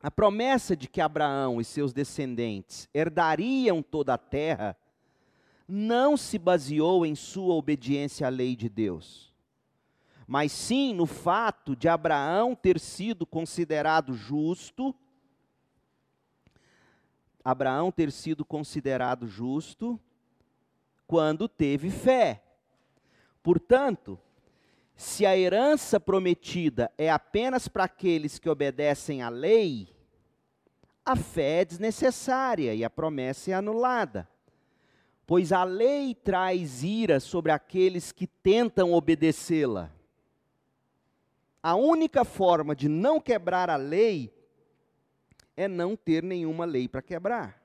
A promessa de que Abraão e seus descendentes herdariam toda a terra não se baseou em sua obediência à lei de Deus, mas sim no fato de Abraão ter sido considerado justo. Abraão ter sido considerado justo quando teve fé. Portanto, se a herança prometida é apenas para aqueles que obedecem à lei, a fé é desnecessária e a promessa é anulada. Pois a lei traz ira sobre aqueles que tentam obedecê-la. A única forma de não quebrar a lei é não ter nenhuma lei para quebrar.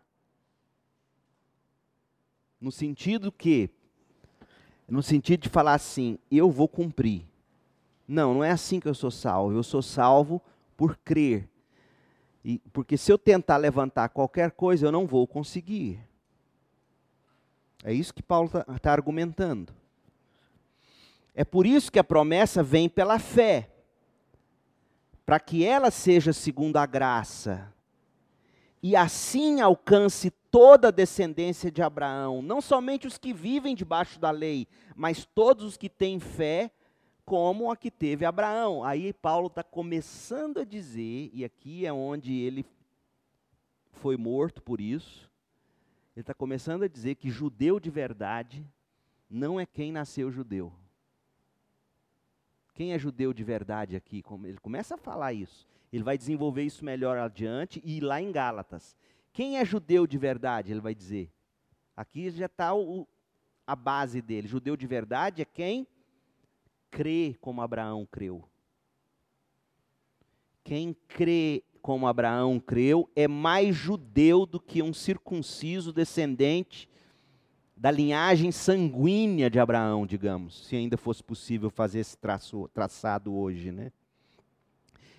No sentido que, no sentido de falar assim, eu vou cumprir. Não, não é assim que eu sou salvo. Eu sou salvo por crer. E, porque se eu tentar levantar qualquer coisa, eu não vou conseguir. É isso que Paulo está tá argumentando. É por isso que a promessa vem pela fé. Para que ela seja segundo a graça e assim alcance toda a descendência de Abraão, não somente os que vivem debaixo da lei, mas todos os que têm fé, como a que teve Abraão. Aí Paulo está começando a dizer, e aqui é onde ele foi morto por isso, ele está começando a dizer que judeu de verdade não é quem nasceu judeu. Quem é judeu de verdade aqui? Ele começa a falar isso. Ele vai desenvolver isso melhor adiante e lá em Gálatas. Quem é judeu de verdade? Ele vai dizer. Aqui já está a base dele. Judeu de verdade é quem crê como Abraão creu. Quem crê como Abraão creu é mais judeu do que um circunciso descendente da linhagem sanguínea de Abraão, digamos, se ainda fosse possível fazer esse traço, traçado hoje, né?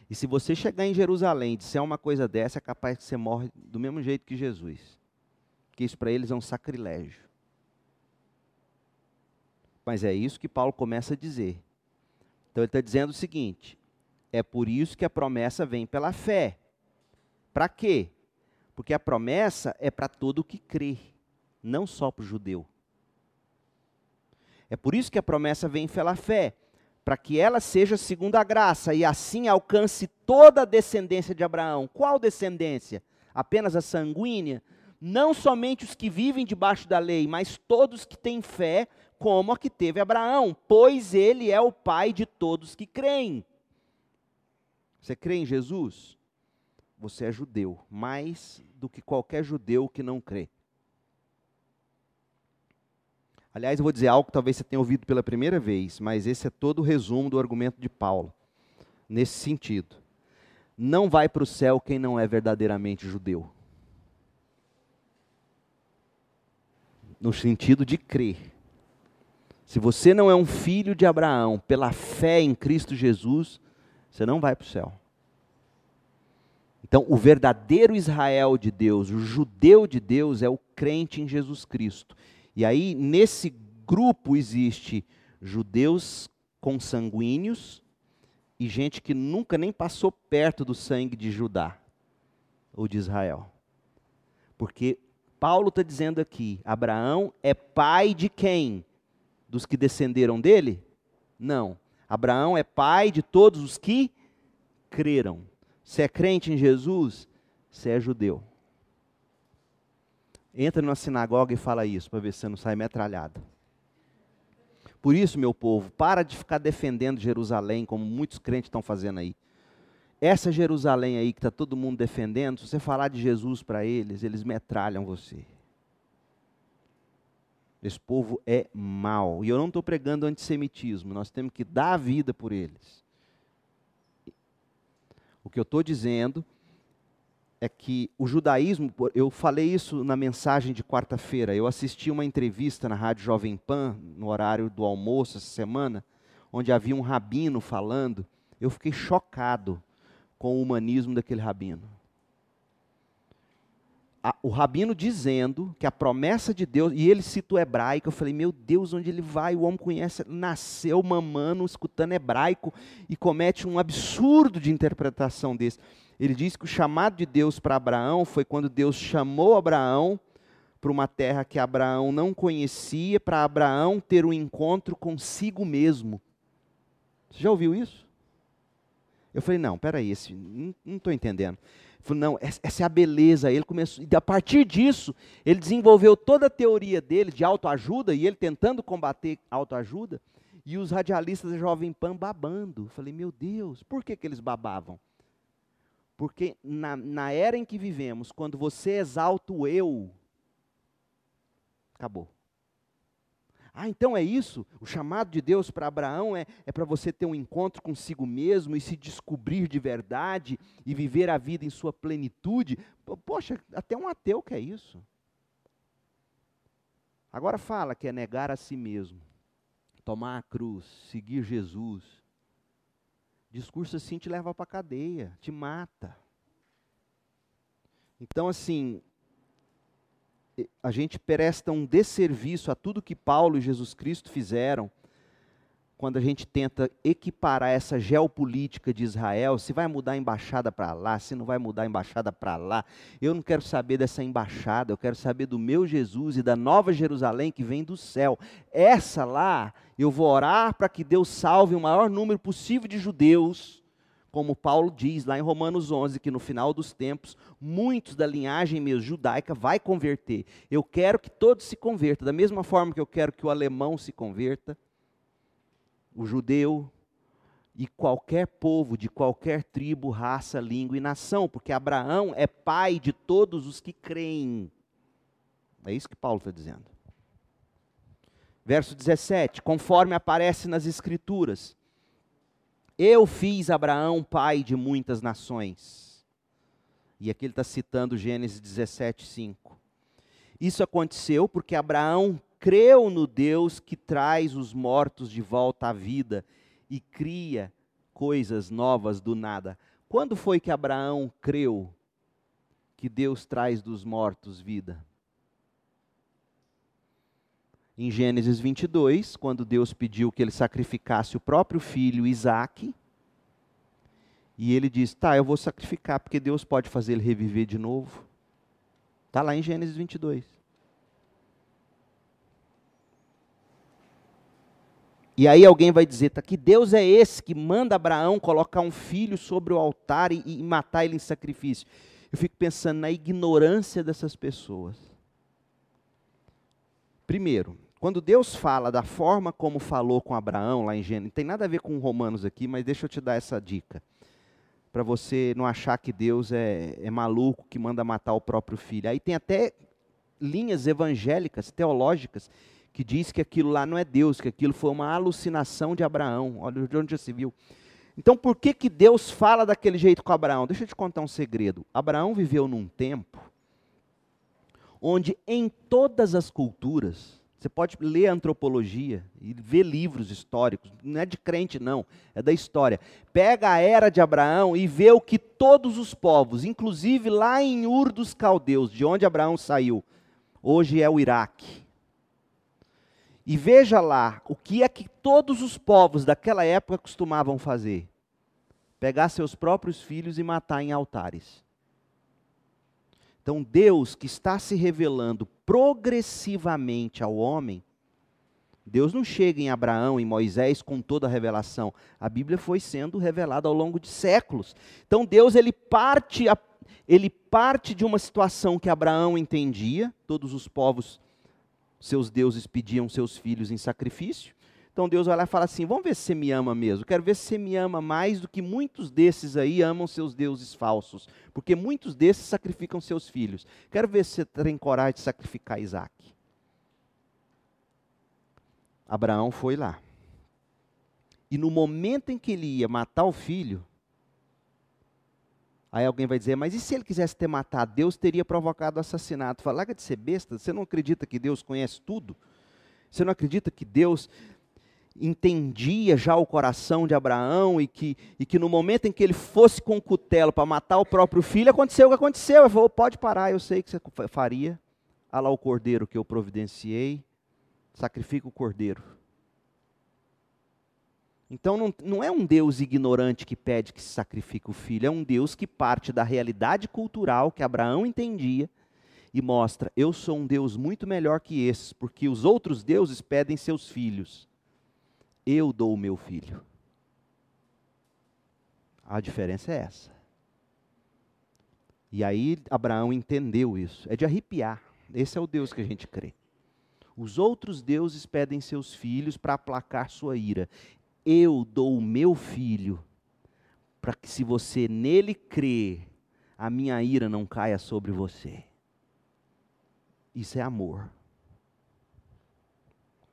E se você chegar em Jerusalém e disser uma coisa dessa, é capaz que você morre do mesmo jeito que Jesus. Porque isso para eles é um sacrilégio. Mas é isso que Paulo começa a dizer. Então ele está dizendo o seguinte: é por isso que a promessa vem pela fé. Para quê? Porque a promessa é para todo o que crê, não só para o judeu. É por isso que a promessa vem pela fé para que ela seja segundo a graça e assim alcance toda a descendência de Abraão. Qual descendência? Apenas a sanguínea? Não somente os que vivem debaixo da lei, mas todos que têm fé, como a que teve Abraão, pois ele é o pai de todos que creem. Você crê em Jesus? Você é judeu, mais do que qualquer judeu que não crê. Aliás, eu vou dizer algo que talvez você tenha ouvido pela primeira vez, mas esse é todo o resumo do argumento de Paulo, nesse sentido. Não vai para o céu quem não é verdadeiramente judeu. No sentido de crer. Se você não é um filho de Abraão pela fé em Cristo Jesus, você não vai para o céu. Então, o verdadeiro Israel de Deus, o judeu de Deus, é o crente em Jesus Cristo. E aí, nesse grupo, existe judeus consanguíneos e gente que nunca nem passou perto do sangue de Judá ou de Israel. Porque Paulo está dizendo aqui: Abraão é pai de quem? Dos que descenderam dele? Não. Abraão é pai de todos os que creram. Se é crente em Jesus, você é judeu. Entra numa sinagoga e fala isso, para ver se você não sai metralhado. Por isso, meu povo, para de ficar defendendo Jerusalém, como muitos crentes estão fazendo aí. Essa Jerusalém aí que está todo mundo defendendo, se você falar de Jesus para eles, eles metralham você. Esse povo é mau. E eu não estou pregando antissemitismo, nós temos que dar a vida por eles. O que eu estou dizendo é que o judaísmo, eu falei isso na mensagem de quarta-feira, eu assisti uma entrevista na Rádio Jovem Pan, no horário do almoço essa semana, onde havia um rabino falando, eu fiquei chocado com o humanismo daquele rabino. o rabino dizendo que a promessa de Deus, e ele cita o hebraico, eu falei, meu Deus, onde ele vai? O homem conhece, nasceu mamando, escutando hebraico e comete um absurdo de interpretação desse. Ele diz que o chamado de Deus para Abraão foi quando Deus chamou Abraão para uma terra que Abraão não conhecia, para Abraão ter um encontro consigo mesmo. Você já ouviu isso? Eu falei, não, peraí, esse, não estou entendendo. Ele falou, não, essa é a beleza. Ele começou, e a partir disso, ele desenvolveu toda a teoria dele de autoajuda, e ele tentando combater autoajuda, e os radialistas da Jovem Pan babando. Eu falei, meu Deus, por que, que eles babavam? Porque na, na era em que vivemos, quando você exalta o eu, acabou. Ah, então é isso? O chamado de Deus para Abraão é, é para você ter um encontro consigo mesmo e se descobrir de verdade e viver a vida em sua plenitude. Poxa, até um ateu quer isso. Agora fala que é negar a si mesmo, tomar a cruz, seguir Jesus. Discurso assim te leva para cadeia, te mata. Então, assim, a gente presta um desserviço a tudo que Paulo e Jesus Cristo fizeram quando a gente tenta equiparar essa geopolítica de Israel, se vai mudar a embaixada para lá, se não vai mudar a embaixada para lá, eu não quero saber dessa embaixada, eu quero saber do meu Jesus e da nova Jerusalém que vem do céu. Essa lá, eu vou orar para que Deus salve o maior número possível de judeus, como Paulo diz lá em Romanos 11, que no final dos tempos, muitos da linhagem mesmo judaica vai converter. Eu quero que todos se convertam, da mesma forma que eu quero que o alemão se converta, o judeu e qualquer povo de qualquer tribo, raça, língua e nação, porque Abraão é pai de todos os que creem. É isso que Paulo está dizendo. Verso 17: conforme aparece nas Escrituras, eu fiz Abraão pai de muitas nações. E aqui ele está citando Gênesis 17, 5. Isso aconteceu porque Abraão creu no Deus que traz os mortos de volta à vida e cria coisas novas do nada. Quando foi que Abraão creu que Deus traz dos mortos vida? Em Gênesis 22, quando Deus pediu que ele sacrificasse o próprio filho Isaque, e ele diz: Tá, eu vou sacrificar, porque Deus pode fazer ele reviver de novo. Está lá em Gênesis 22. E aí alguém vai dizer, tá, que Deus é esse que manda Abraão colocar um filho sobre o altar e, e matar ele em sacrifício? Eu fico pensando na ignorância dessas pessoas. Primeiro, quando Deus fala da forma como falou com Abraão lá em Gênesis, não tem nada a ver com Romanos aqui, mas deixa eu te dar essa dica. Para você não achar que Deus é, é maluco que manda matar o próprio filho. Aí tem até linhas evangélicas, teológicas, que diz que aquilo lá não é Deus, que aquilo foi uma alucinação de Abraão. Olha de onde já se viu. Então, por que, que Deus fala daquele jeito com Abraão? Deixa eu te contar um segredo. Abraão viveu num tempo onde, em todas as culturas, você pode ler antropologia e ver livros históricos, não é de crente, não, é da história. Pega a era de Abraão e vê o que todos os povos, inclusive lá em Ur dos Caldeus, de onde Abraão saiu, hoje é o Iraque e veja lá o que é que todos os povos daquela época costumavam fazer: pegar seus próprios filhos e matar em altares. Então, Deus que está se revelando progressivamente ao homem, Deus não chega em Abraão, em Moisés com toda a revelação. A Bíblia foi sendo revelada ao longo de séculos. Então Deus ele parte ele parte de uma situação que Abraão entendia, todos os povos seus deuses pediam seus filhos em sacrifício. Então Deus vai lá e fala assim: vamos ver se você me ama mesmo. Quero ver se você me ama mais do que muitos desses aí amam seus deuses falsos. Porque muitos desses sacrificam seus filhos. Quero ver se você tem coragem de sacrificar Isaac. Abraão foi lá. E no momento em que ele ia matar o filho, Aí alguém vai dizer, mas e se ele quisesse ter matado? Deus teria provocado o assassinato. Fala, larga de ser besta, você não acredita que Deus conhece tudo? Você não acredita que Deus entendia já o coração de Abraão e que, e que no momento em que ele fosse com o cutelo para matar o próprio filho, aconteceu o que aconteceu. Ele falou, pode parar, eu sei que você faria. Olha lá o cordeiro que eu providenciei, sacrifica o cordeiro. Então não, não é um Deus ignorante que pede que se sacrifique o filho, é um Deus que parte da realidade cultural que Abraão entendia e mostra: eu sou um Deus muito melhor que esses, porque os outros deuses pedem seus filhos. Eu dou o meu filho. A diferença é essa. E aí Abraão entendeu isso. É de arrepiar. Esse é o Deus que a gente crê. Os outros deuses pedem seus filhos para aplacar sua ira eu dou o meu filho, para que se você nele crer, a minha ira não caia sobre você. Isso é amor.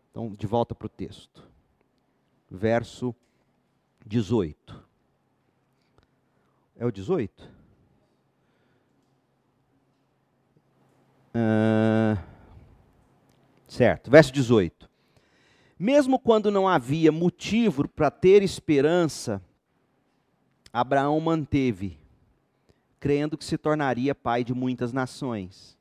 Então, de volta para o texto. Verso 18. É o 18? Uh, certo, verso 18. Mesmo quando não havia motivo para ter esperança, Abraão manteve, crendo que se tornaria pai de muitas nações.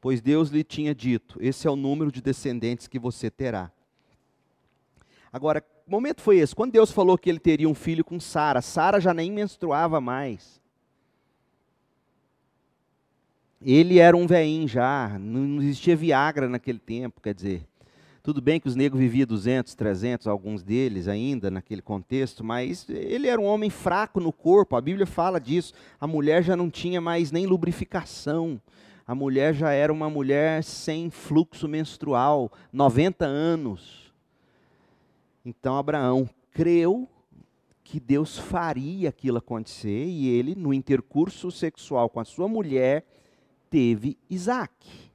Pois Deus lhe tinha dito: Esse é o número de descendentes que você terá. Agora, momento foi esse? Quando Deus falou que ele teria um filho com Sara, Sara já nem menstruava mais. Ele era um veinho já, não existia Viagra naquele tempo, quer dizer. Tudo bem que os negros viviam 200, 300, alguns deles ainda naquele contexto, mas ele era um homem fraco no corpo, a Bíblia fala disso. A mulher já não tinha mais nem lubrificação, a mulher já era uma mulher sem fluxo menstrual, 90 anos. Então Abraão creu que Deus faria aquilo acontecer e ele, no intercurso sexual com a sua mulher, teve Isaac.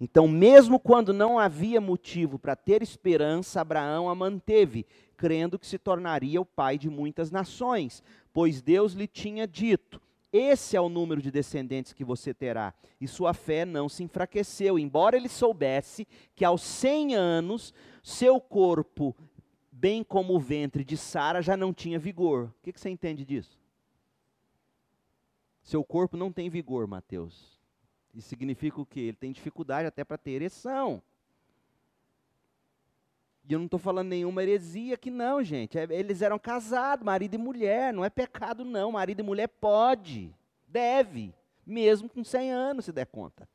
Então, mesmo quando não havia motivo para ter esperança, Abraão a manteve, crendo que se tornaria o pai de muitas nações, pois Deus lhe tinha dito: Esse é o número de descendentes que você terá. E sua fé não se enfraqueceu, embora ele soubesse que aos 100 anos seu corpo, bem como o ventre de Sara, já não tinha vigor. O que, que você entende disso? Seu corpo não tem vigor, Mateus. Isso significa o quê? Ele tem dificuldade até para ter ereção. E eu não estou falando nenhuma heresia aqui, não, gente. É, eles eram casados, marido e mulher. Não é pecado, não. Marido e mulher pode, deve, mesmo com 100 anos, se der conta.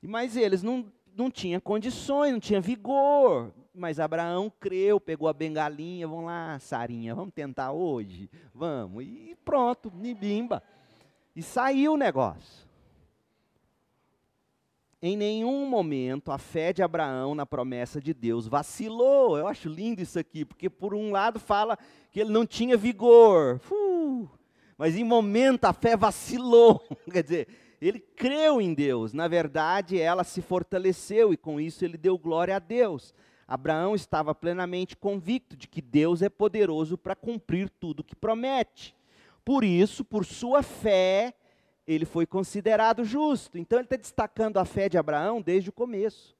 Mas eles não, não tinham condições, não tinham vigor. Mas Abraão creu, pegou a bengalinha, vamos lá, Sarinha, vamos tentar hoje? Vamos. E pronto, nibimba. E saiu o negócio. Em nenhum momento a fé de Abraão na promessa de Deus vacilou. Eu acho lindo isso aqui, porque por um lado fala que ele não tinha vigor, uh, mas em momento a fé vacilou. Quer dizer, ele creu em Deus. Na verdade, ela se fortaleceu e com isso ele deu glória a Deus. Abraão estava plenamente convicto de que Deus é poderoso para cumprir tudo que promete. Por isso, por sua fé, ele foi considerado justo. Então ele está destacando a fé de Abraão desde o começo.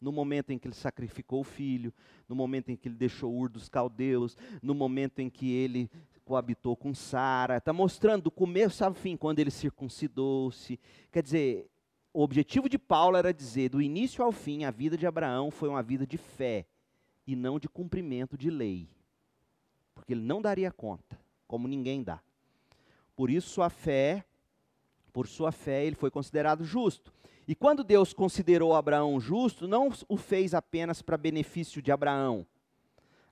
No momento em que ele sacrificou o filho, no momento em que ele deixou Ur dos caldeus, no momento em que ele coabitou com Sara, está mostrando do começo ao fim, quando ele circuncidou-se. Quer dizer, o objetivo de Paulo era dizer, do início ao fim, a vida de Abraão foi uma vida de fé e não de cumprimento de lei. Porque ele não daria conta, como ninguém dá. Por isso a fé por sua fé, ele foi considerado justo. E quando Deus considerou Abraão justo, não o fez apenas para benefício de Abraão.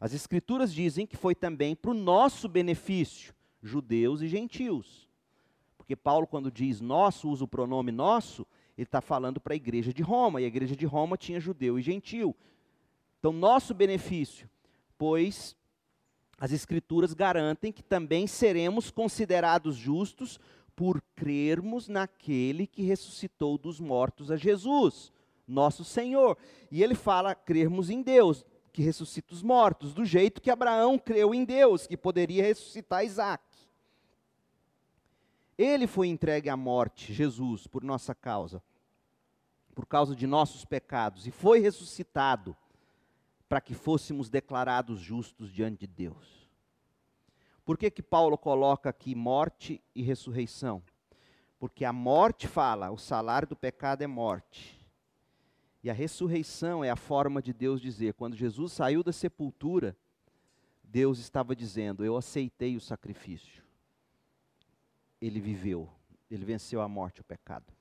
As Escrituras dizem que foi também para o nosso benefício, judeus e gentios. Porque Paulo, quando diz nosso, usa o pronome nosso, ele está falando para a igreja de Roma, e a igreja de Roma tinha judeu e gentil. Então, nosso benefício, pois as Escrituras garantem que também seremos considerados justos por crermos naquele que ressuscitou dos mortos a Jesus, nosso Senhor. E ele fala crermos em Deus, que ressuscita os mortos, do jeito que Abraão creu em Deus, que poderia ressuscitar Isaac. Ele foi entregue à morte, Jesus, por nossa causa, por causa de nossos pecados, e foi ressuscitado para que fôssemos declarados justos diante de Deus. Por que, que Paulo coloca aqui morte e ressurreição? Porque a morte fala, o salário do pecado é morte. E a ressurreição é a forma de Deus dizer, quando Jesus saiu da sepultura, Deus estava dizendo: Eu aceitei o sacrifício. Ele viveu, ele venceu a morte e o pecado.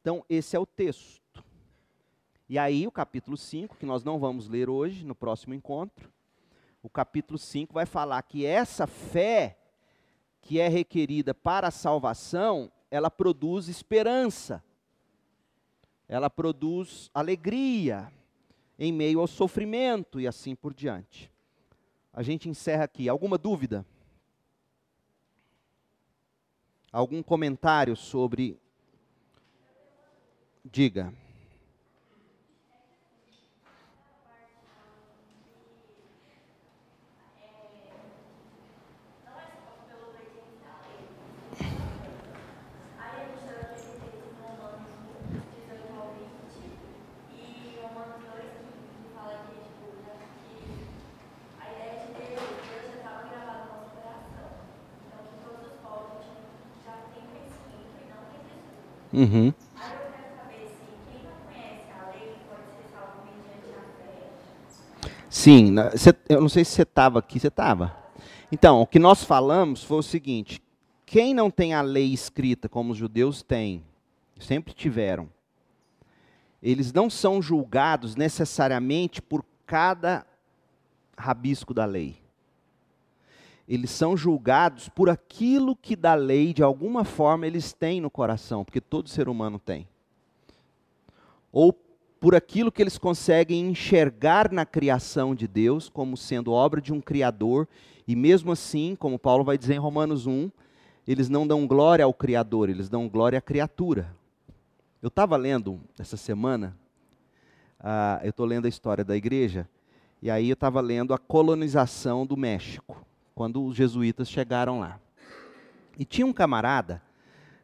Então, esse é o texto. E aí, o capítulo 5, que nós não vamos ler hoje, no próximo encontro, o capítulo 5 vai falar que essa fé que é requerida para a salvação, ela produz esperança. Ela produz alegria em meio ao sofrimento e assim por diante. A gente encerra aqui. Alguma dúvida? Algum comentário sobre. Diga. Uhum. Sim, eu não sei se você estava aqui, você estava. Então, o que nós falamos foi o seguinte: quem não tem a lei escrita como os judeus têm, sempre tiveram, eles não são julgados necessariamente por cada rabisco da lei. Eles são julgados por aquilo que da lei, de alguma forma, eles têm no coração, porque todo ser humano tem. Ou por aquilo que eles conseguem enxergar na criação de Deus como sendo obra de um Criador, e mesmo assim, como Paulo vai dizer em Romanos 1, eles não dão glória ao Criador, eles dão glória à criatura. Eu estava lendo essa semana, uh, eu estou lendo a história da igreja, e aí eu estava lendo a colonização do México, quando os jesuítas chegaram lá. E tinha um camarada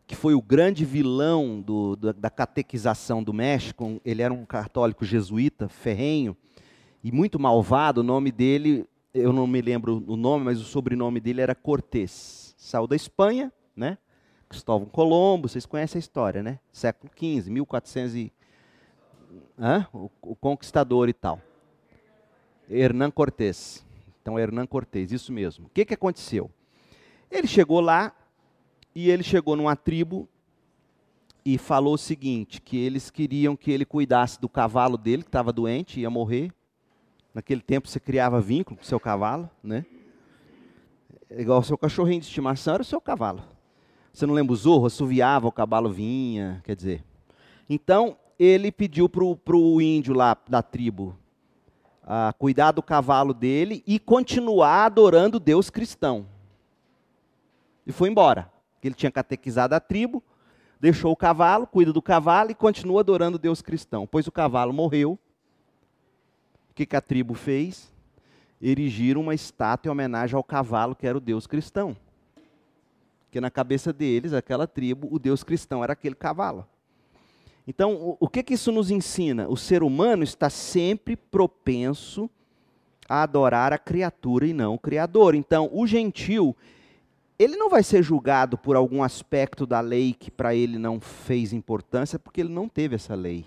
que foi o grande vilão do, da, da catequização do México. Ele era um católico jesuíta, ferrenho e muito malvado. O nome dele, eu não me lembro o nome, mas o sobrenome dele era Cortés. Saiu da Espanha, né? Cristóvão Colombo, vocês conhecem a história, né? Século XV, 1400 e... Hã? O, o conquistador e tal. Hernán Cortés. Então, Hernán Cortés, isso mesmo. O que, que aconteceu? Ele chegou lá, e ele chegou numa tribo e falou o seguinte: que eles queriam que ele cuidasse do cavalo dele, que estava doente, ia morrer. Naquele tempo você criava vínculo com o seu cavalo, né? Igual o seu cachorrinho de estimação era o seu cavalo. Você não lembra o zorro? Assoviava, o cavalo vinha, quer dizer. Então, ele pediu para o índio lá da tribo uh, cuidar do cavalo dele e continuar adorando Deus cristão. E foi embora ele tinha catequizado a tribo, deixou o cavalo, cuida do cavalo e continua adorando Deus cristão. Pois o cavalo morreu. O que, que a tribo fez? Erigiram uma estátua em homenagem ao cavalo que era o Deus cristão. Porque na cabeça deles, aquela tribo, o Deus cristão era aquele cavalo. Então, o, que, que isso nos ensina? O ser humano está sempre propenso a adorar a criatura e não o Criador. Então, o gentil, ele não vai ser julgado por algum aspecto da lei que para ele não fez importância, porque ele não teve essa lei.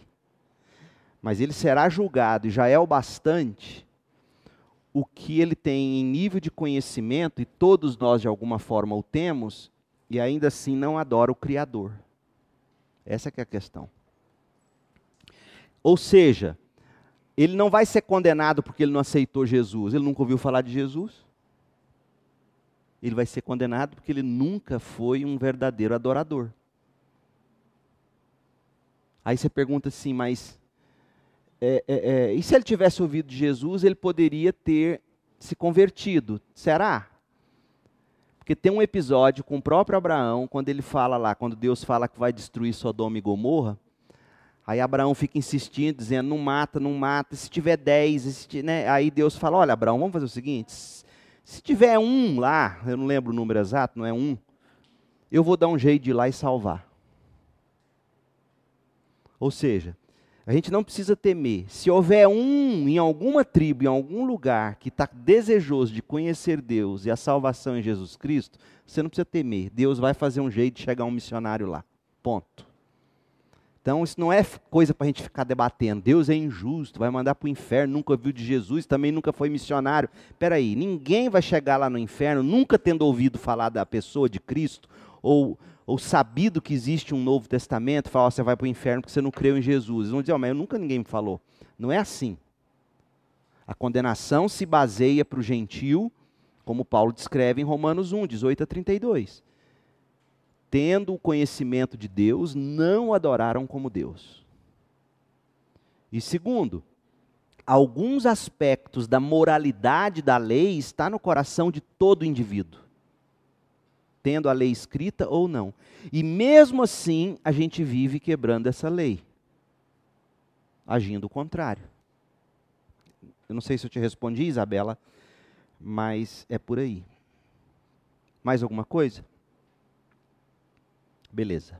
Mas ele será julgado, e já é o bastante, o que ele tem em nível de conhecimento, e todos nós de alguma forma o temos, e ainda assim não adora o Criador. Essa é a questão. Ou seja, ele não vai ser condenado porque ele não aceitou Jesus. Ele nunca ouviu falar de Jesus ele vai ser condenado porque ele nunca foi um verdadeiro adorador. Aí você pergunta assim, mas é, é, é, e se ele tivesse ouvido de Jesus, ele poderia ter se convertido? Será? Porque tem um episódio com o próprio Abraão, quando ele fala lá, quando Deus fala que vai destruir Sodoma e Gomorra, aí Abraão fica insistindo, dizendo, não mata, não mata, se tiver dez, né? aí Deus fala, olha Abraão, vamos fazer o seguinte, se tiver um lá, eu não lembro o número exato, não é um, eu vou dar um jeito de ir lá e salvar. Ou seja, a gente não precisa temer. Se houver um em alguma tribo, em algum lugar, que está desejoso de conhecer Deus e a salvação em Jesus Cristo, você não precisa temer. Deus vai fazer um jeito de chegar um missionário lá. Ponto. Então, isso não é coisa para a gente ficar debatendo. Deus é injusto, vai mandar para o inferno, nunca ouviu de Jesus, também nunca foi missionário. Espera aí, ninguém vai chegar lá no inferno nunca tendo ouvido falar da pessoa de Cristo, ou, ou sabido que existe um Novo Testamento, falar, oh, você vai para o inferno porque você não creu em Jesus. Eles vão dizer, oh, mas eu nunca ninguém me falou. Não é assim. A condenação se baseia para o gentil, como Paulo descreve em Romanos 1, 18 a 32 tendo o conhecimento de Deus, não adoraram como Deus. E segundo, alguns aspectos da moralidade da lei está no coração de todo indivíduo, tendo a lei escrita ou não. E mesmo assim, a gente vive quebrando essa lei, agindo o contrário. Eu não sei se eu te respondi, Isabela, mas é por aí. Mais alguma coisa? Beleza.